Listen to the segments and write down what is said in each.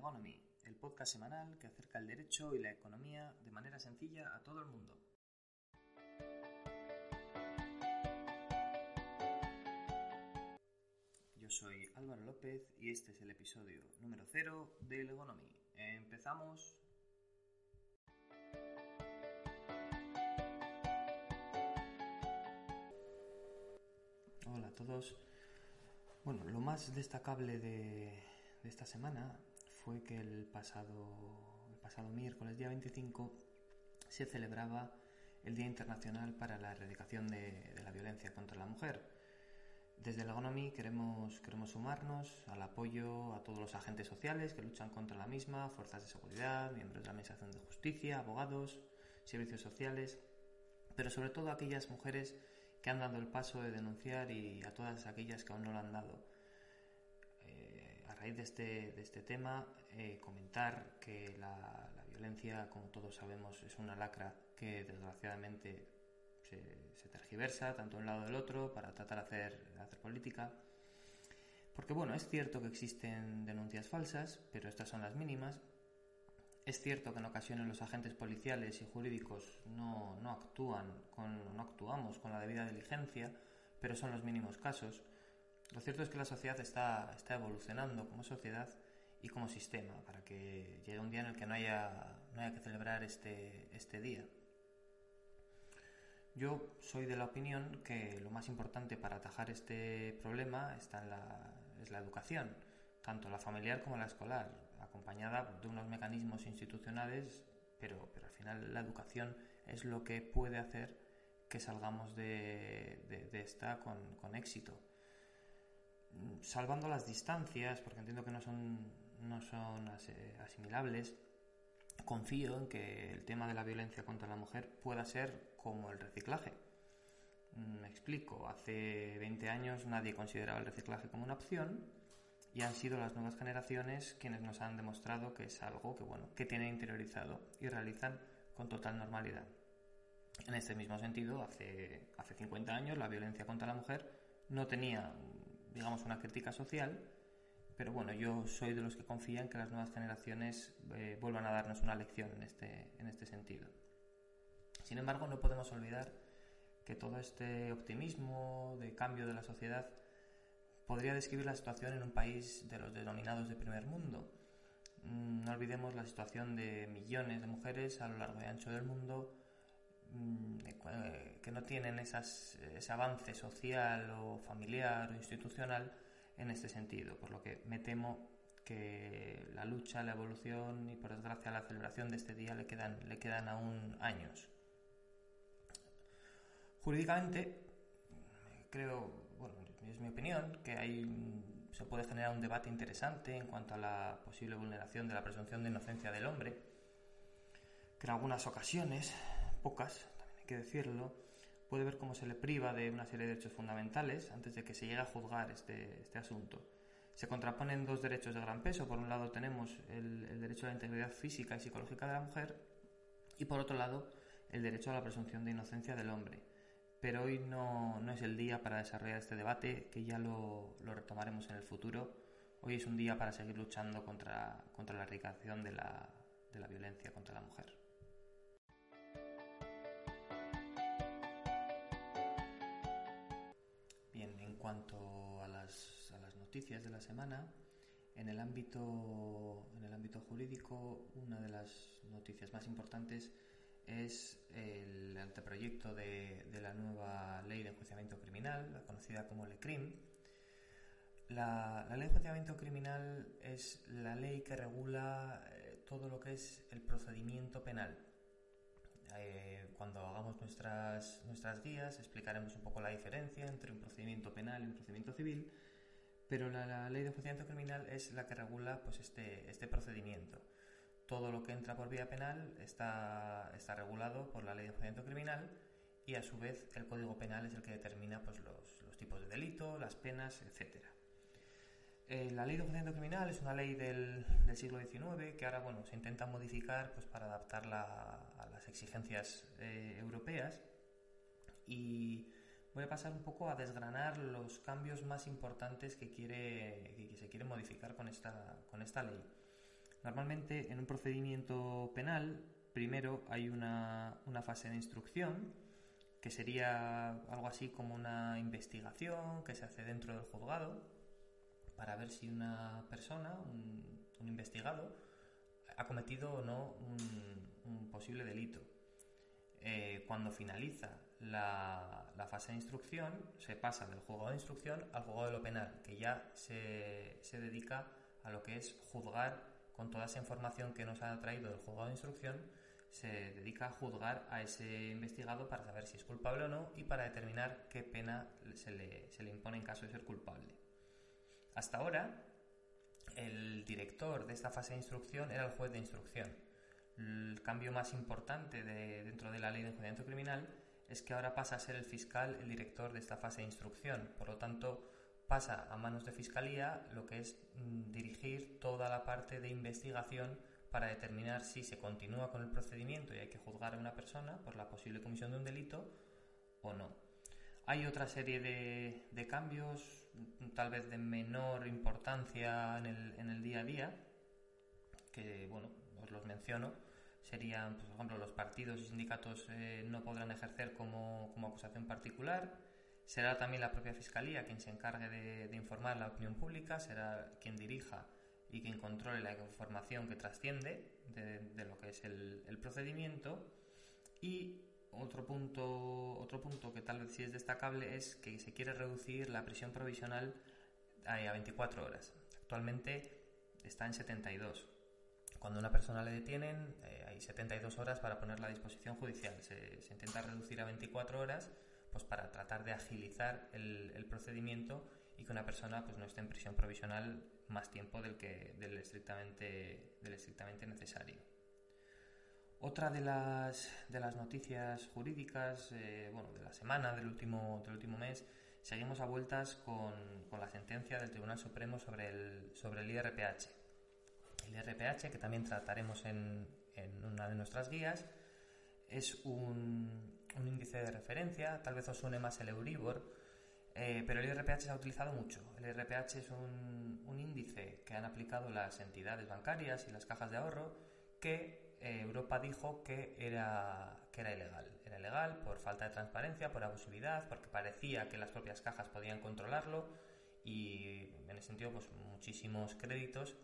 Legonomy, el podcast semanal que acerca el derecho y la economía de manera sencilla a todo el mundo. Yo soy Álvaro López y este es el episodio número 0 de Legonomy. Empezamos. Hola a todos. Bueno, lo más destacable de, de esta semana fue que el pasado, el pasado miércoles, día 25, se celebraba el Día Internacional para la Erradicación de, la Violencia contra la Mujer. Desde la Economy queremos, queremos sumarnos al apoyo a todos los agentes sociales que luchan contra la misma, fuerzas de seguridad, miembros de la Administración de Justicia, abogados, servicios sociales, pero sobre todo a aquellas mujeres que han dado el paso de denunciar y a todas aquellas que aún no lo han dado Eh, a raíz de este, de este tema, eh, comentar que la, violencia, como todos sabemos, es una lacra que desgraciadamente se, tergiversa tanto de un lado del otro para tratar de hacer, hacer política. Porque bueno, es cierto que existen denuncias falsas, pero estas son las mínimas. Es cierto que en ocasiones los agentes policiales y jurídicos no, no actúan con, no actuamos con la debida diligencia, pero son los mínimos casos. Lo cierto es que la sociedad está, está evolucionando como sociedad y como sistema para que llegue un día en el que no haya, no haya que celebrar este, este día. Yo soy de la opinión que lo más importante para atajar este problema está es la educación, tanto la familiar como la escolar, acompañada de unos mecanismos institucionales, pero, pero al final la educación es lo que puede hacer que salgamos de, de, de esta con, con éxito salvando las distancias, porque entiendo que no son, no son asimilables, confío en que el tema de la violencia contra la mujer pueda ser como el reciclaje. Me explico, hace 20 años nadie consideraba el reciclaje como una opción y han sido las nuevas generaciones quienes nos han demostrado que es algo que, bueno, que tienen interiorizado y realizan con total normalidad. En este mismo sentido, hace, hace 50 años la violencia contra la mujer no tenía digamos, una crítica social, pero bueno, yo soy de los que confían que las nuevas generaciones eh, vuelvan a darnos una lección en este, en este sentido. Sin embargo, no podemos olvidar que todo este optimismo de cambio de la sociedad podría describir la situación en un país de los denominados de primer mundo. No olvidemos la situación de millones de mujeres a lo largo y ancho del mundo no tienen esas, ese avance social o familiar o institucional en este sentido, por lo que me temo que la lucha, la evolución y por desgracia la celebración de este día le quedan, le quedan aún años. Jurídicamente, creo, bueno, es mi opinión, que se puede generar un debate interesante en cuanto a la posible vulneración de la presunción de inocencia del hombre, que en algunas ocasiones pocas, también hay que decirlo, puede ver cómo se le priva de una serie de derechos fundamentales antes de que se llegue a juzgar este, este asunto. Se contraponen dos derechos de gran peso. Por un lado tenemos el, derecho a la integridad física y psicológica de la mujer y por otro lado el derecho a la presunción de inocencia del hombre. Pero hoy no, no es el día para desarrollar este debate, que ya lo, lo, retomaremos en el futuro. Hoy es un día para seguir luchando contra, contra la erradicación de la, de la violencia contra la mujer. Cuanto a las, noticias de la semana, en el, ámbito, en el ámbito jurídico, una de las noticias más importantes es el anteproyecto de, de la nueva ley de enjuiciamiento criminal, la conocida como LECRIM. La, la ley de enjuiciamiento criminal es la ley que regula eh, todo lo que es el procedimiento penal. Eh, cuando hagamos nuestras, nuestras guías explicaremos un poco la diferencia entre un procedimiento penal y un procedimiento civil, pero la, la ley de enjuiciamiento criminal es la que regula pues, este, este procedimiento. Todo lo que entra por vía penal está, está regulado por la ley de enjuiciamiento criminal y a su vez el Código Penal es el que determina pues, los, los tipos de delito, las penas, etc. la ley de enjuiciamiento criminal es una ley del, del, siglo XIX que ahora bueno, se intenta modificar pues, para adaptarla a las exigencias eh, europeas y voy a pasar un poco a desgranar los cambios más importantes que, quiere, que se quieren modificar con esta, con esta ley. Normalmente en un procedimiento penal, primero hay una, una fase de instrucción, que sería algo así como una investigación que se hace dentro del juzgado para ver si una persona, un, un investigado, ha cometido o no un, posible delito. Eh, cuando finaliza la, fase de instrucción, se pasa del juzgado de instrucción al juzgado de lo penal, que ya se, dedica a lo que es juzgar con toda esa información que nos ha traído del juzgado de instrucción, se dedica a juzgar a ese investigado para saber si es culpable o no y para determinar qué pena se le impone en caso de ser culpable. Hasta ahora, el director de esta fase de instrucción era el juez de instrucción. El cambio más importante de, dentro de la ley de enjuiciamiento criminal es que ahora pasa a ser el fiscal el director de esta fase de instrucción. Por lo tanto, pasa a manos de fiscalía lo que es mm, dirigir toda la parte de investigación para determinar si se continúa con el procedimiento y hay que juzgar a una persona por la posible comisión de un delito o no. Hay otra serie de, de cambios, tal vez de menor importancia en el, en el, día a día, que bueno, os los menciono. Serían, pues, por ejemplo, los partidos y sindicatos eh, no podrán ejercer como, como, acusación particular. Será también la propia Fiscalía quien se encargue de, de informar a la opinión pública, será quien dirija y quien controle la información que trasciende de, lo que es el, el, procedimiento. Y otro punto, otro punto que tal vez sí es destacable es que se quiere reducir la prisión provisional a 24 horas. Actualmente está en 72. Cuando una persona le detienen, eh, hay 72 horas para ponerla a disposición judicial. Se, se, intenta reducir a 24 horas pues para tratar de agilizar el, el procedimiento y que una persona pues, no esté en prisión provisional más tiempo del, que, del, estrictamente, del estrictamente necesario. Otra de las, de las noticias jurídicas eh, bueno, de la semana, del último, del último mes, seguimos a vueltas con, con, la sentencia del Tribunal Supremo sobre el, sobre el IRPH. El IRPH, que también trataremos en, en una de nuestras guías, es un, un, índice de referencia, tal vez os suene más el Euribor, eh, pero el IRPH se ha utilizado mucho. El IRPH es un, un, índice que han aplicado las entidades bancarias y las cajas de ahorro que eh, Europa dijo que era, que era ilegal. Era ilegal por falta de transparencia, por abusividad, porque parecía que las propias cajas podían controlarlo y en ese sentido pues muchísimos créditos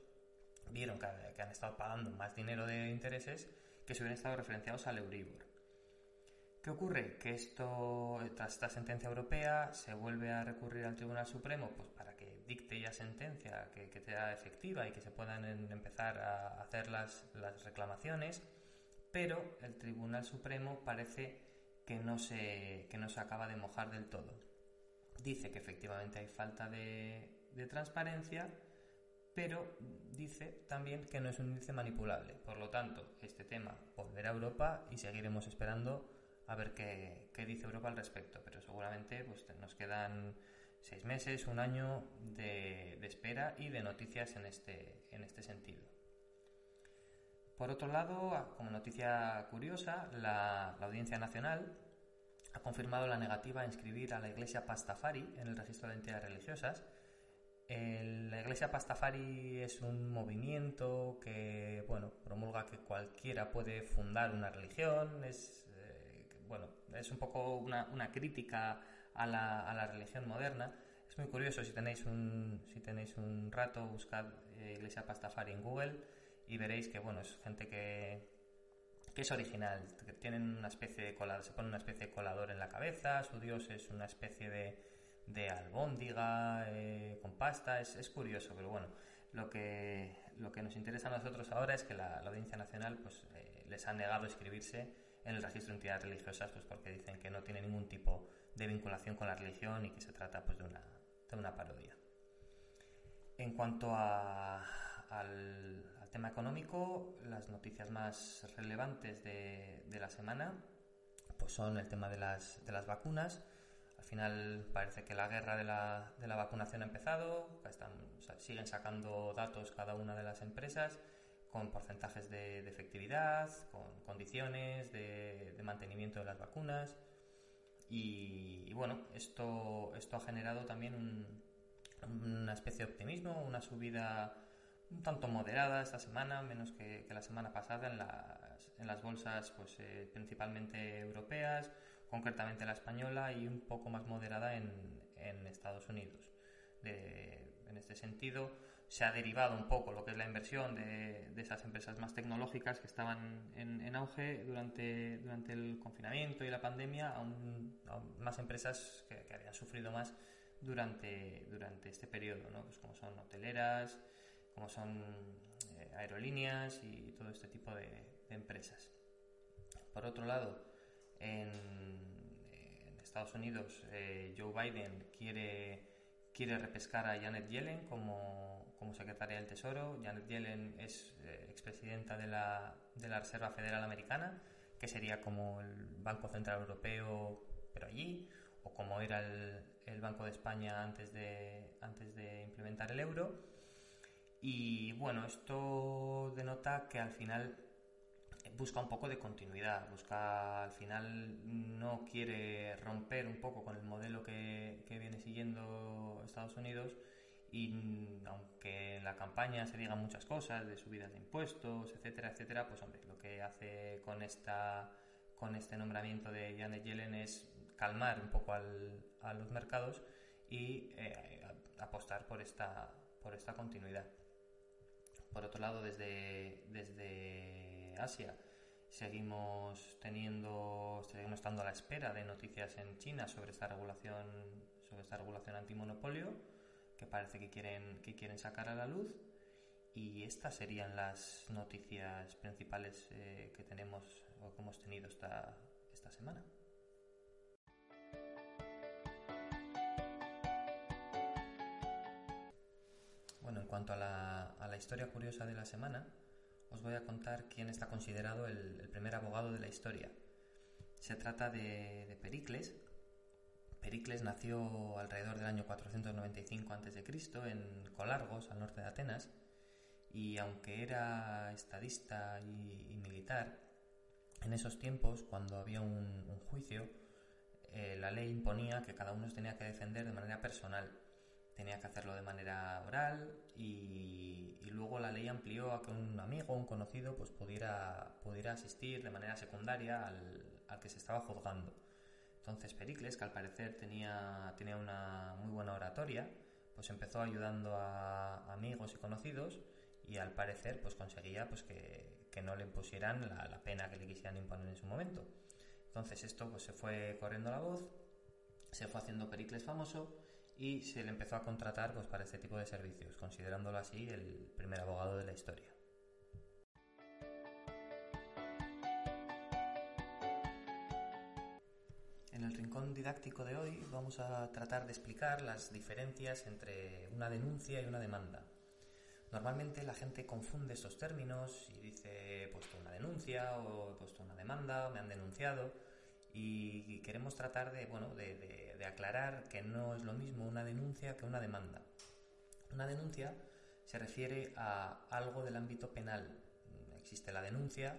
vieron que, que han estado pagando más dinero de intereses que se hubieran estado referenciados al Euribor. ¿Qué ocurre? Que esto, tras esta sentencia europea, se vuelve a recurrir al Tribunal Supremo pues, para dicte ya sentencia que, que sea efectiva y que se puedan empezar a hacer las, reclamaciones, pero el Tribunal Supremo parece que no, se, que no se acaba de mojar del todo. Dice que efectivamente hay falta de, transparencia, pero dice también que no es un índice manipulable. Por lo tanto, este tema volverá a Europa y seguiremos esperando a ver qué, qué, dice Europa al respecto, pero seguramente pues, nos quedan seis meses, un año de, espera y de noticias en este, en este sentido. Por otro lado, como noticia curiosa, la, Audiencia Nacional ha confirmado la negativa a inscribir a la Iglesia Pastafari en el registro de entidades religiosas. El, la Iglesia Pastafari es un movimiento que bueno, promulga que cualquiera puede fundar una religión, es bueno, es un poco una crítica a la, a la, religión moderna. Es muy curioso, si tenéis un, si tenéis un rato, buscad eh, Iglesia Pastafari en Google y veréis que, bueno, es gente que, que es original, que tienen una especie de colador, se pone una especie de colador en la cabeza, su dios es una especie de, de albóndiga eh, con pasta, es, es, curioso, pero bueno, lo que, lo que nos interesa a nosotros ahora es que la, Audiencia Nacional pues, eh, les ha negado escribirse en el registro de entidades religiosas, pues porque dicen que no tiene ningún tipo de vinculación con la religión y que se trata pues de una, de una parodia. En cuanto al, tema económico, las noticias más relevantes de, de la semana pues son el tema de las, de las vacunas. Al final parece que la guerra de la, de la vacunación ha empezado, están, siguen sacando datos cada una de las empresas con porcentajes de, de efectividad, con condiciones de, de, mantenimiento de las vacunas. Y, y, bueno, esto, esto ha generado también un, una especie de optimismo, una subida un tanto moderada esta semana, menos que, que la semana pasada en las, en las bolsas pues, eh, principalmente europeas, concretamente la española y un poco más moderada en, en Estados Unidos. De, en este sentido, se ha derivado un poco lo que es la inversión de, de esas empresas más tecnológicas que estaban en, auge durante, durante, el confinamiento y la pandemia a, un, más empresas que, habían sufrido más durante, durante este periodo, ¿no? pues como son hoteleras, como son eh, aerolíneas y todo este tipo de, empresas. Por otro lado, en, en Estados Unidos, eh, Joe Biden quiere, quiere repescar a Janet Yellen como, como secretaria del Tesoro. Janet Yellen es eh, expresidenta de la, de la Reserva Federal Americana, que sería como el Banco Central Europeo, pero allí, o como era el, el Banco de España antes de, antes de implementar el euro y bueno, esto denota que al final busca un poco de continuidad, busca al final no quiere romper un poco con el modelo que, que viene siguiendo Estados Unidos y aunque en la campaña se digan muchas cosas de subidas de impuestos, etcétera, etcétera, pues hombre, lo que hace con esta con este nombramiento de Janet Yellen es calmar un poco al, a los mercados y eh, apostar por esta por esta continuidad. Por otro lado, desde, desde Asia seguimos teniendo, seguimos estando a la espera de noticias en China sobre esta regulación, sobre esta regulación antimonopolio que parece que quieren, que quieren sacar a la luz. Y estas serían las noticias principales eh, que tenemos o que hemos tenido esta, esta semana. Bueno, en cuanto a la, a la, historia curiosa de la semana, os voy a contar quién está considerado el, el primer abogado de la historia. Se trata de, de, Pericles. Pericles nació alrededor del año 495 a.C. en Colargos, al norte de Atenas, y aunque era estadista y, militar, en esos tiempos, cuando había un, juicio, eh, la ley imponía que cada uno tenía que defender de manera personal tenía que hacerlo de manera oral y, luego la ley amplió a que un amigo, un conocido, pues pudiera, pudiera asistir de manera secundaria al, que se estaba juzgando. Entonces Pericles, que al parecer tenía, tenía una muy buena oratoria, pues empezó ayudando a amigos y conocidos y al parecer pues conseguía pues que, que no le impusieran la, pena que le quisieran imponer en su momento. Entonces esto pues se fue corriendo la voz, se fue haciendo Pericles famoso y se le empezó a contratar pues, para este tipo de servicios, considerándolo así el primer abogado de la historia. En el rincón didáctico de hoy vamos a tratar de explicar las diferencias entre una denuncia y una demanda. Normalmente la gente confunde estos términos y dice he puesto una denuncia o he puesto una demanda, me han denunciado y queremos tratar de, bueno, de, aclarar que no es lo mismo una denuncia que una demanda. Una denuncia se refiere a algo del ámbito penal. Existe la denuncia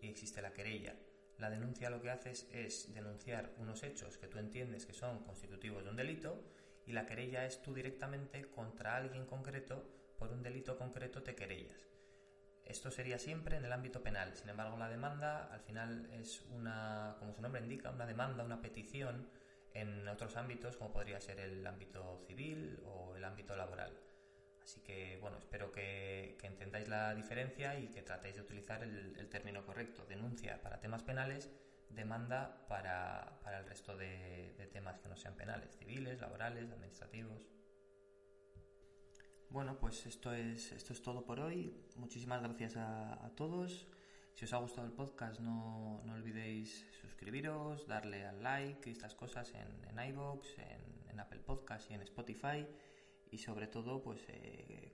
y existe la querella. La denuncia lo que haces es denunciar unos hechos que tú entiendes que son constitutivos de un delito y la querella es tú directamente contra alguien concreto por un delito concreto te querellas. Esto sería siempre en el ámbito penal. Sin embargo, la demanda al final es una, como su nombre indica, una demanda, una petición en otros ámbitos, como podría ser el ámbito civil o el ámbito laboral. Así que, bueno, espero que, entendáis la diferencia y que tratéis de utilizar el, término correcto. Denuncia para temas penales, demanda para, para el resto de, temas que no sean penales, civiles, laborales, administrativos. Bueno, pues esto es, esto es todo por hoy. Muchísimas gracias a, a todos. Si os ha gustado el podcast, no, no, olvidéis suscribiros, darle al like y estas cosas en, en iVoox, en, en Apple Podcast y en Spotify. Y sobre todo pues eh,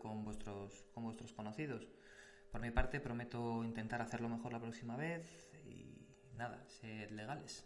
con vuestros, con vuestros conocidos. Por mi parte prometo intentar hacerlo mejor la próxima vez y nada, ser legales.